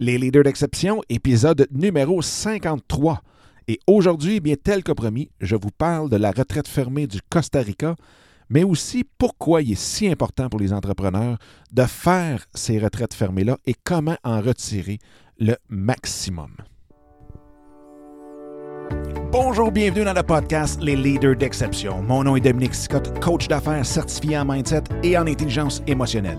Les leaders d'exception, épisode numéro 53. Et aujourd'hui, bien tel que promis, je vous parle de la retraite fermée du Costa Rica, mais aussi pourquoi il est si important pour les entrepreneurs de faire ces retraites fermées-là et comment en retirer le maximum. Bonjour, bienvenue dans le podcast Les Leaders d'Exception. Mon nom est Dominique Scott, coach d'affaires certifié en mindset et en intelligence émotionnelle.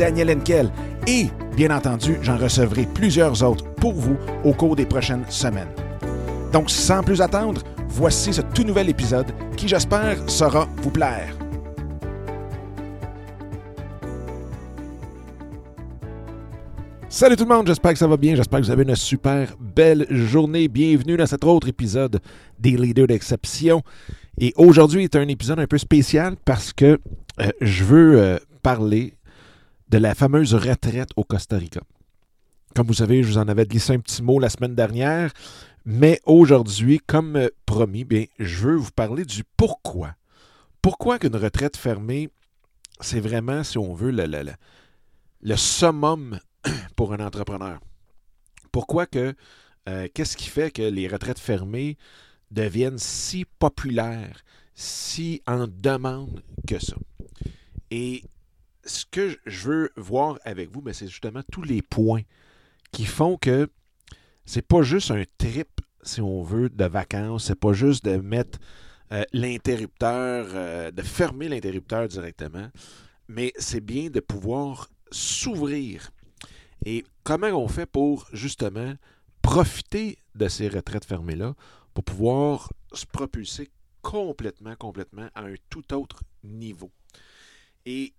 Daniel Henkel et, bien entendu, j'en recevrai plusieurs autres pour vous au cours des prochaines semaines. Donc, sans plus attendre, voici ce tout nouvel épisode qui, j'espère, saura vous plaire. Salut tout le monde, j'espère que ça va bien, j'espère que vous avez une super belle journée. Bienvenue dans cet autre épisode des Leaders d'exception. Et aujourd'hui est un épisode un peu spécial parce que euh, je veux euh, parler de la fameuse retraite au Costa Rica. Comme vous savez, je vous en avais glissé un petit mot la semaine dernière, mais aujourd'hui, comme euh, promis, bien, je veux vous parler du pourquoi. Pourquoi qu'une retraite fermée, c'est vraiment, si on veut, le, le, le, summum pour un entrepreneur. Pourquoi que, euh, qu'est-ce qui fait que les retraites fermées deviennent si populaires, si en demande que ça? Et ce que je veux voir avec vous, ben, c'est justement tous les points qui font que c'est pas juste un trip, si on veut, de vacances, c'est pas juste de mettre euh, l'interrupteur, euh, de fermer l'interrupteur directement, mais c'est bien de pouvoir s'ouvrir et comment on fait pour justement profiter de ces retraites fermées-là pour pouvoir se propulser complètement, complètement à un tout autre niveau? Et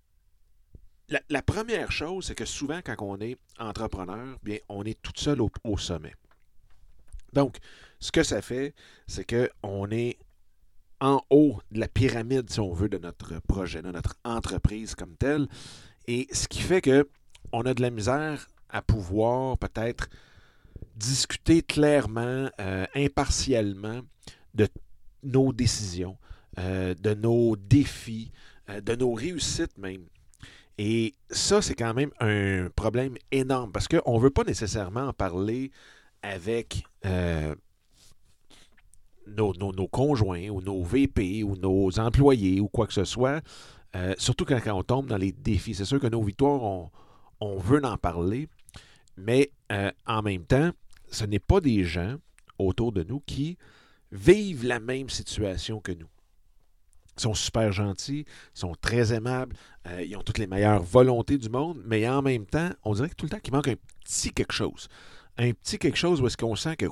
la, première chose, c'est que souvent, quand on est entrepreneur, bien, on est tout seul au, au sommet. Donc, ce que ça fait, c'est qu'on est en haut de la pyramide, si on veut, de notre projet, de notre entreprise comme telle. Et ce qui fait que on a de la misère à pouvoir peut-être discuter clairement, euh, impartialement de nos décisions, euh, de nos défis, euh, de nos réussites même. Et ça, c'est quand même un problème énorme parce qu'on ne veut pas nécessairement en parler avec euh, nos, conjoints ou nos VP ou nos employés ou quoi que ce soit, euh, surtout quand, on tombe dans les défis. C'est sûr que nos victoires, on, on veut en parler, mais euh, en même temps, ce n'est pas des gens autour de nous qui vivent la même situation que nous. Ils sont super gentils, sont très aimables, euh, ils ont toutes les meilleures volontés du monde, mais en même temps, on dirait que tout le temps qu'il manque un petit quelque chose. Un petit quelque chose où est-ce qu'on sent que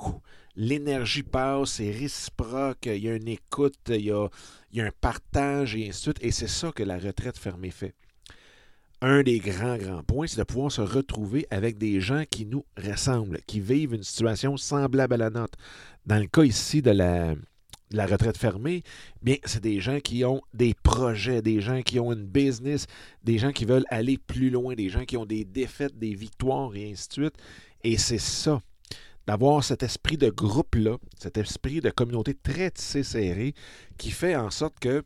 l'énergie passe, c'est réciproque, il y a une écoute, il y a, un partage et ainsi de suite. Et c'est ça que la retraite fermée fait un des grands, grands points, c'est de pouvoir se retrouver avec des gens qui nous ressemblent, qui vivent une situation semblable à la nôtre. Dans le cas ici de la, la retraite fermée, bien, c'est des gens qui ont des projets, des gens qui ont une business, des gens qui veulent aller plus loin, des gens qui ont des défaites, des victoires et ainsi de suite. Et c'est ça, d'avoir cet esprit de groupe-là, cet esprit de communauté très tissé serré, qui fait en sorte que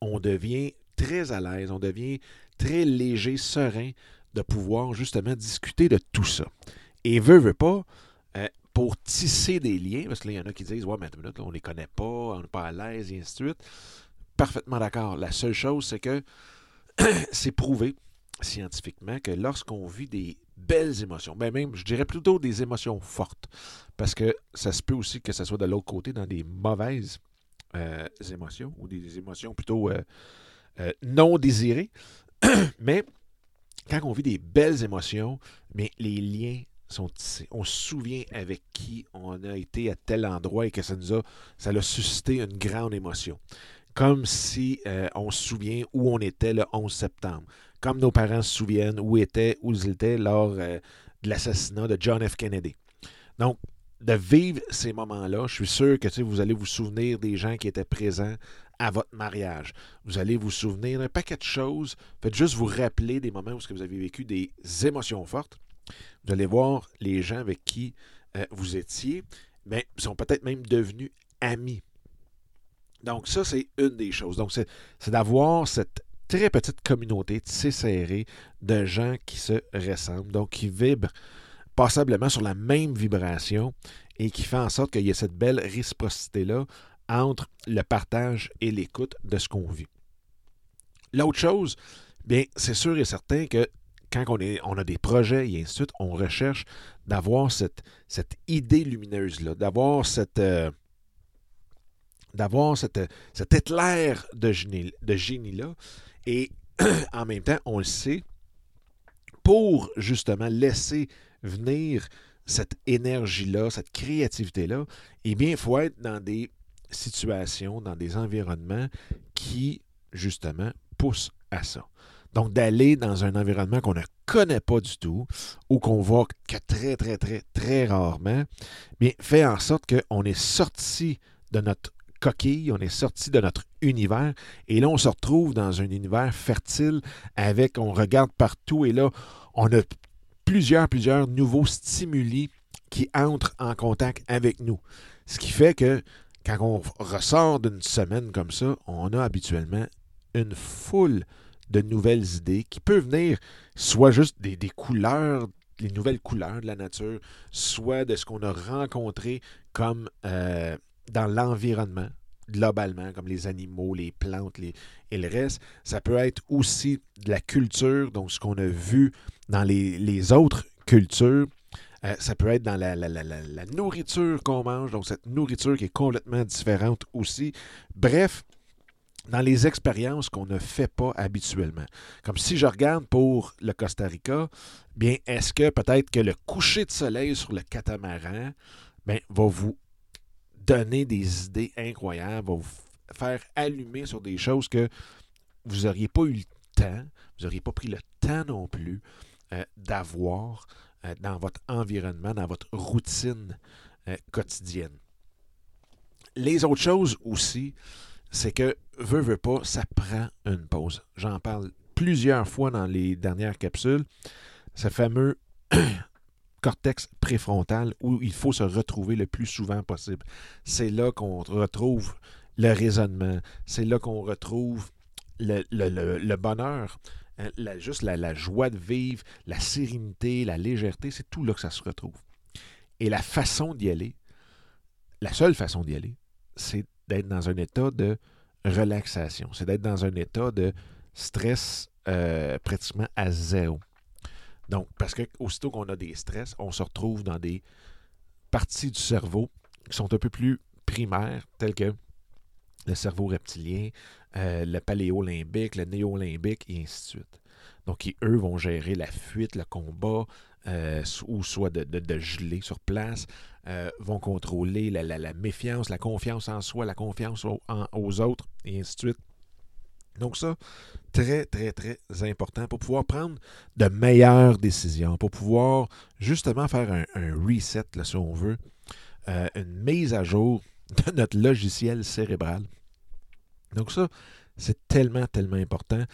on devient très à l'aise, on devient très léger, serein de pouvoir justement discuter de tout ça. Et veut, veut pas, pour tisser des liens, parce que là, il y en a qui disent Ouais, mais une minute, là, on ne les connaît pas, on n'est pas à l'aise, et ainsi de suite. Parfaitement d'accord. La seule chose, c'est que c'est prouvé scientifiquement que lorsqu'on vit des belles émotions, ben même, je dirais plutôt des émotions fortes, parce que ça se peut aussi que ce soit de l'autre côté dans des mauvaises euh, émotions, ou des émotions plutôt euh, euh, non désirées, mais quand on vit des belles émotions, mais les liens On se souvient avec qui on a été à tel endroit et que ça nous a, ça suscité une grande émotion. Comme si euh, on se souvient où on était le 11 septembre. Comme nos parents se souviennent où, étaient, où ils étaient lors euh, de l'assassinat de John F. Kennedy. Donc, de vivre ces moments-là, je suis sûr que vous allez vous souvenir des gens qui étaient présents à votre mariage. Vous allez vous souvenir d'un paquet de choses. Faites juste vous rappeler des moments où vous avez vécu des émotions fortes. Vous allez voir les gens avec qui euh, vous étiez, mais sont peut-être même devenus amis. Donc, ça, c'est une des choses. Donc, c'est d'avoir cette très petite communauté tissée serrée de gens qui se ressemblent, donc qui vibrent passablement sur la même vibration et qui fait en sorte qu'il y ait cette belle réciprocité-là entre le partage et l'écoute de ce qu'on vit. L'autre chose, bien, c'est sûr et certain que quand on, a des projets et ainsi de suite, on recherche d'avoir cette, idée lumineuse-là, d'avoir cette. Euh, d'avoir cette, cet éclair de génie-là. Et en même temps, on le sait, pour justement laisser venir cette énergie-là, cette créativité-là, eh bien, il faut être dans des situations, dans des environnements qui, justement, poussent à ça. Donc, d'aller dans un environnement qu'on ne connaît pas du tout ou qu'on voit que très, très, très, très rarement, bien, fait en sorte qu'on est sorti de notre coquille, on est sorti de notre univers et là, on se retrouve dans un univers fertile avec, on regarde partout et là, on a plusieurs, plusieurs nouveaux stimuli qui entrent en contact avec nous. Ce qui fait que quand on ressort d'une semaine comme ça, on a habituellement une foule de nouvelles idées qui peuvent venir soit juste des, couleurs, les nouvelles couleurs de la nature, soit de ce qu'on a rencontré comme euh, dans l'environnement globalement, comme les animaux, les plantes et le reste. Ça peut être aussi de la culture, donc ce qu'on a vu dans les, autres cultures. Euh, ça peut être dans la, la nourriture qu'on mange, donc cette nourriture qui est complètement différente aussi. Bref, dans les expériences qu'on ne fait pas habituellement. Comme si je regarde pour le Costa Rica, bien, est-ce que peut-être que le coucher de soleil sur le catamaran bien, va vous donner des idées incroyables, va vous faire allumer sur des choses que vous n'auriez pas eu le temps, vous n'auriez pas pris le temps non plus euh, d'avoir euh, dans votre environnement, dans votre routine euh, quotidienne. Les autres choses aussi, c'est que, veut, veut pas, ça prend une pause. J'en parle plusieurs fois dans les dernières capsules. Ce fameux cortex préfrontal où il faut se retrouver le plus souvent possible. C'est là qu'on retrouve le raisonnement. C'est là qu'on retrouve le, bonheur. Hein, juste la, joie de vivre, la sérénité, la légèreté, c'est tout là que ça se retrouve. Et la façon d'y aller, la seule façon d'y aller, c'est d'être dans un état de relaxation. C'est d'être dans un état de stress euh, pratiquement à zéro. Donc, parce que aussitôt qu'on a des stress, on se retrouve dans des parties du cerveau qui sont un peu plus primaires, telles que le cerveau reptilien, euh, le paléolimbique, le néolimbique, et ainsi de suite. Donc, eux vont gérer la fuite, le combat, euh, ou soit de, geler sur place, euh, vont contrôler la, méfiance, la confiance en soi, la confiance aux autres, et ainsi de suite. Donc ça, très, très, très important pour pouvoir prendre de meilleures décisions, pour pouvoir justement faire un, reset, si on veut, euh, une mise à jour de notre logiciel cérébral. Donc ça, c'est tellement, tellement important.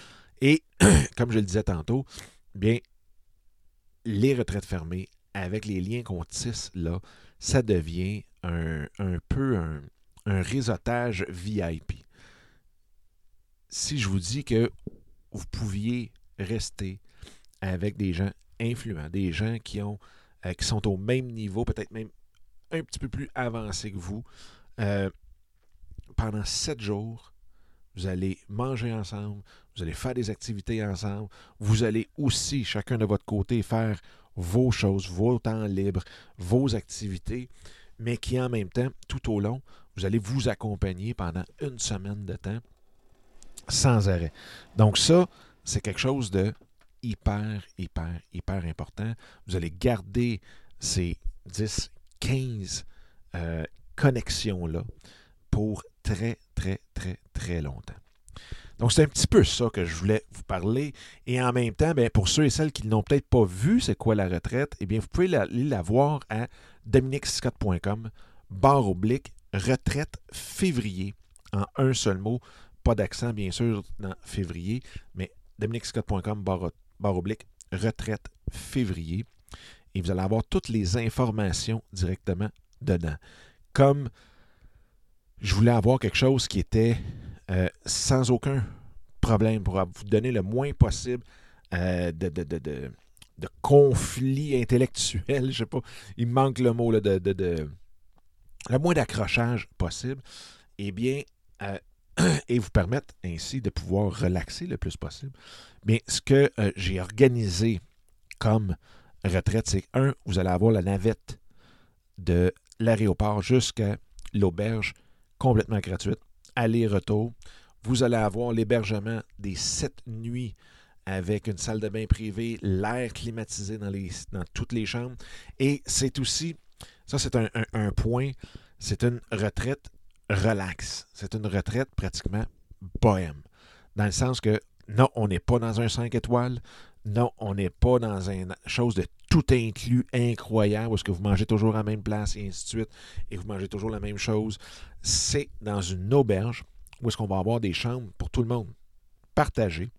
Et comme je le disais tantôt, bien, les retraites fermées, avec les liens qu'on tisse là, ça devient un, peu un, réseautage VIP. Si je vous dis que vous pouviez rester avec des gens influents, des gens qui, ont, euh, qui sont au même niveau, peut-être même un petit peu plus avancés que vous, euh, pendant sept jours, vous allez manger ensemble, vous allez faire des activités ensemble, vous allez aussi, chacun de votre côté, faire vos choses, vos temps libres, vos activités, mais qui en même temps, tout au long, vous allez vous accompagner pendant une semaine de temps sans arrêt. Donc ça, c'est quelque chose de hyper, hyper, hyper important. Vous allez garder ces 10, 15 euh, connexions-là pour très, très, très, très longtemps. Donc, c'est un petit peu ça que je voulais vous parler. Et en même temps, bien, pour ceux et celles qui n'ont peut-être pas vu c'est quoi la retraite, eh bien, vous pouvez aller la, voir à dominicscott.com, barre oblique, retraite février, en un seul mot. Pas d'accent, bien sûr, dans février, mais dominicscott.com, barre oblique, retraite février. Et vous allez avoir toutes les informations directement dedans. Comme je voulais avoir quelque chose qui était euh, sans aucun problème pour vous donner le moins possible euh, de, de, de, de, conflits intellectuels. Je sais pas, il manque le mot de, de, le moins d'accrochage possible. Eh bien, euh, et vous permettre ainsi de pouvoir relaxer le plus possible. Mais ce que j'ai organisé comme retraite, c'est un, vous allez avoir la navette de l'aéroport jusqu'à l'auberge complètement gratuite, aller-retour. Vous allez avoir l'hébergement des sept nuits avec une salle de bain privée, l'air climatisé dans, toutes les chambres. Et c'est aussi, ça c'est un, un point, c'est une retraite relax. C'est une retraite pratiquement bohème. Dans le sens que non, on n'est pas dans un 5 étoiles. Non, on n'est pas dans une chose de tout inclus incroyable où est-ce que vous mangez toujours à la même place et ainsi de suite et vous mangez toujours la même chose. C'est dans une auberge où est-ce qu'on va avoir des chambres pour tout le monde partagées.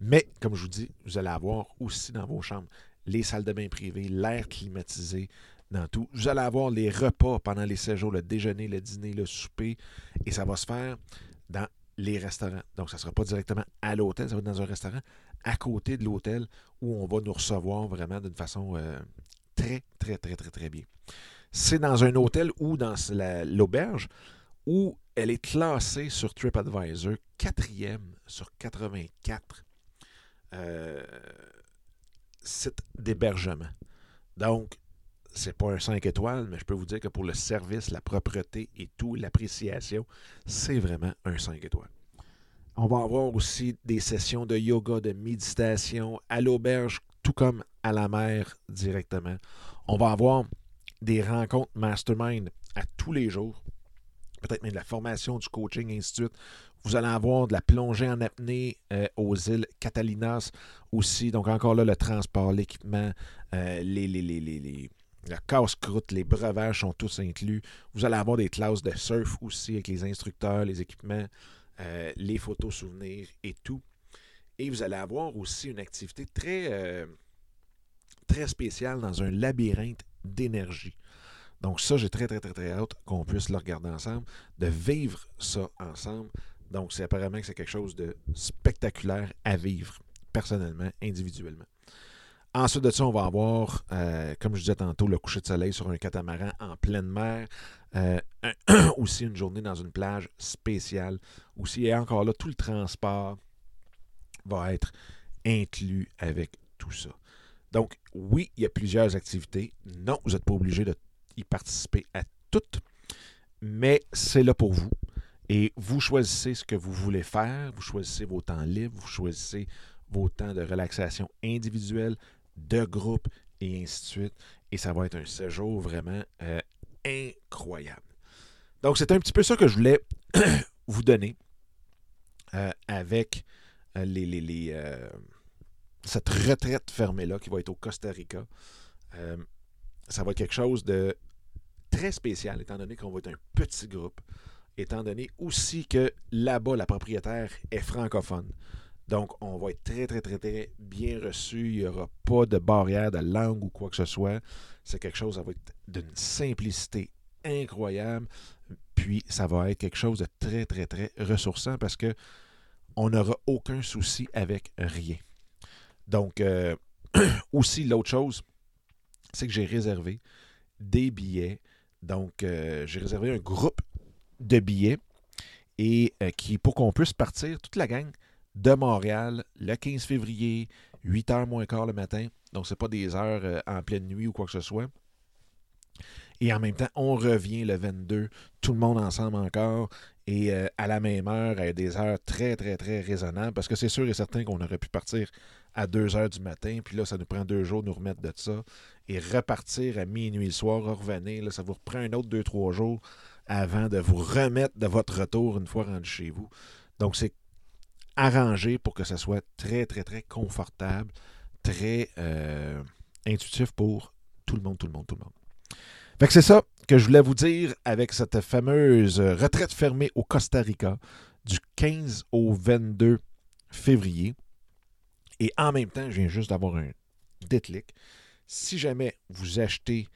Mais, comme je vous dis, vous allez avoir aussi dans vos chambres les salles de bain privées, l'air climatisé dans tout. Vous allez avoir les repas pendant les séjours, le déjeuner, le dîner, le souper, et ça va se faire dans les restaurants. Donc, ça ne sera pas directement à l'hôtel, ça va être dans un restaurant à côté de l'hôtel où on va nous recevoir vraiment d'une façon euh, très, très, très, très, très bien. C'est dans un hôtel ou dans l'auberge où elle est classée sur TripAdvisor quatrième sur 84 euh, sites d'hébergement. Donc, c'est pas un 5 étoiles, mais je peux vous dire que pour le service, la propreté et tout, l'appréciation, c'est vraiment un 5 étoiles. On va avoir aussi des sessions de yoga, de méditation à l'auberge, tout comme à la mer directement. On va avoir des rencontres mastermind à tous les jours, peut-être même de la formation, du coaching, ainsi de suite. Vous allez avoir de la plongée en apnée euh, aux îles Catalinas aussi. Donc, encore là, le transport, l'équipement, euh, les, les, les la casse-croûte, les breuvages sont tous inclus. Vous allez avoir des classes de surf aussi avec les instructeurs, les équipements, euh, les photos souvenirs et tout. Et vous allez avoir aussi une activité très, euh, très spéciale dans un labyrinthe d'énergie. Donc ça, j'ai très, très, très, très hâte qu'on puisse le regarder ensemble, de vivre ça ensemble. Donc c'est apparemment que c'est quelque chose de spectaculaire à vivre, personnellement, individuellement. Ensuite de ça, on va avoir, euh, comme je disais tantôt, le coucher de soleil sur un catamaran en pleine mer. Euh, aussi une journée dans une plage spéciale. Aussi, et encore là, tout le transport va être inclus avec tout ça. Donc, oui, il y a plusieurs activités. Non, vous n'êtes pas obligé d'y participer à toutes, mais c'est là pour vous. Et vous choisissez ce que vous voulez faire, vous choisissez vos temps libres, vous choisissez vos temps de relaxation individuelle, de groupe et ainsi de suite. Et ça va être un séjour vraiment euh, incroyable. Donc, c'est un petit peu ça que je voulais vous donner euh, avec euh, les, les, cette retraite fermée-là qui va être au Costa Rica. ça va être quelque chose de très spécial, étant donné qu'on va être un petit groupe, étant donné aussi que là-bas, la propriétaire est francophone. Donc, on va être très, très, très, très bien reçu. Il n'y aura pas de barrière de langue ou quoi que ce soit. C'est quelque chose, ça va être d'une simplicité incroyable. Puis, ça va être quelque chose de très, très, très ressourçant parce que on n'aura aucun souci avec rien. Donc, euh, aussi, l'autre chose, c'est que j'ai réservé des billets. Donc, euh, j'ai réservé un groupe de billets et euh, qui, pour qu'on puisse partir, toute la gang, de Montréal le 15 février, 8 h moins quart le matin. Donc, ce n'est pas des heures euh, en pleine nuit ou quoi que ce soit. Et en même temps, on revient le 22, tout le monde ensemble encore, et euh, à la même heure, à des heures très, très, très raisonnables, parce que c'est sûr et certain qu'on aurait pu partir à 2 heures du matin, puis là, ça nous prend deux jours de nous remettre de ça, et repartir à minuit le soir, revenir, là, ça vous reprend un autre 2-3 jours avant de vous remettre de votre retour une fois rendu chez vous. Donc, c'est arrangé pour que ça soit très, très, très confortable, très euh, intuitif pour tout le monde, tout le monde, tout le monde. Fait que c'est ça que je voulais vous dire avec cette fameuse retraite fermée au Costa Rica du 15 au 22 février. Et en même temps, je viens juste d'avoir un déclic. Si jamais vous achetez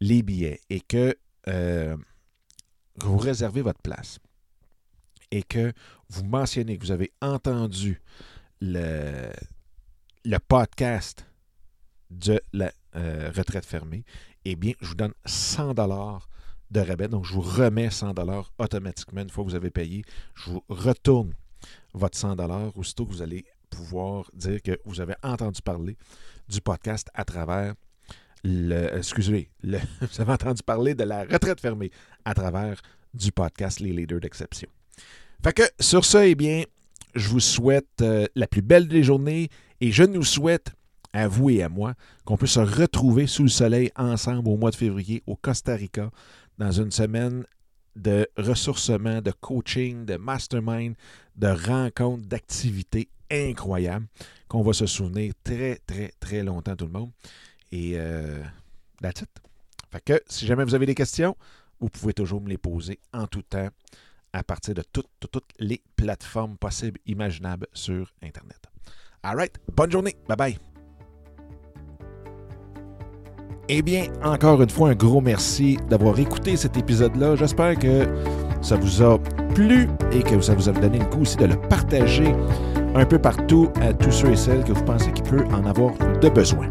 les billets et que euh, vous réservez votre place et que vous mentionnez que vous avez entendu le, podcast de la euh, retraite fermée, eh bien, je vous donne 100 dollars de rabais. Donc, je vous remets 100 dollars automatiquement une fois que vous avez payé. Je vous retourne votre 100 dollars aussitôt que vous allez pouvoir dire que vous avez entendu parler du podcast à travers le. Excusez, le, vous avez entendu parler de la retraite fermée à travers du podcast Les Leaders d'Exception. Fait que sur ça, eh bien, je vous souhaite euh, la plus belle des journées et je nous souhaite à vous et à moi qu'on puisse se retrouver sous le soleil ensemble au mois de février au Costa Rica dans une semaine de ressourcement, de coaching, de mastermind, de rencontres, d'activités incroyables qu'on va se souvenir très, très, très longtemps tout le monde. Et euh, that's it. Fait que si jamais vous avez des questions, vous pouvez toujours me les poser en tout temps à partir de toutes, les plateformes possibles, imaginables sur Internet. All right. Bonne journée. Bye bye. Eh bien, encore une fois, un gros merci d'avoir écouté cet épisode-là. J'espère que ça vous a plu et que ça vous a donné le coup aussi de le partager un peu partout à tous ceux et celles que vous pensez qu'il peut en avoir de besoin.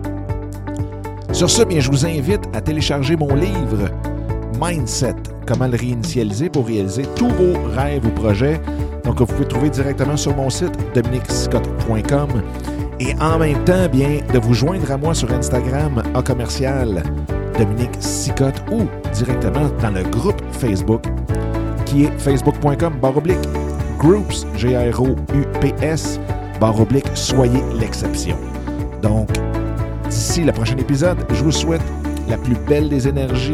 Sur ce, bien, je vous invite à télécharger mon livre Mindset, comment le réinitialiser pour réaliser tous vos rêves ou projets. Donc, vous pouvez trouver directement sur mon site dominicscott.com et en même temps, bien, de vous joindre à moi sur Instagram à commercial Dominique ou directement dans le groupe Facebook qui est facebook.com baroblique groups, G-R-O-U-P-S, baroblique soyez l'exception. Donc, d'ici le prochain épisode, je vous souhaite la plus belle des énergies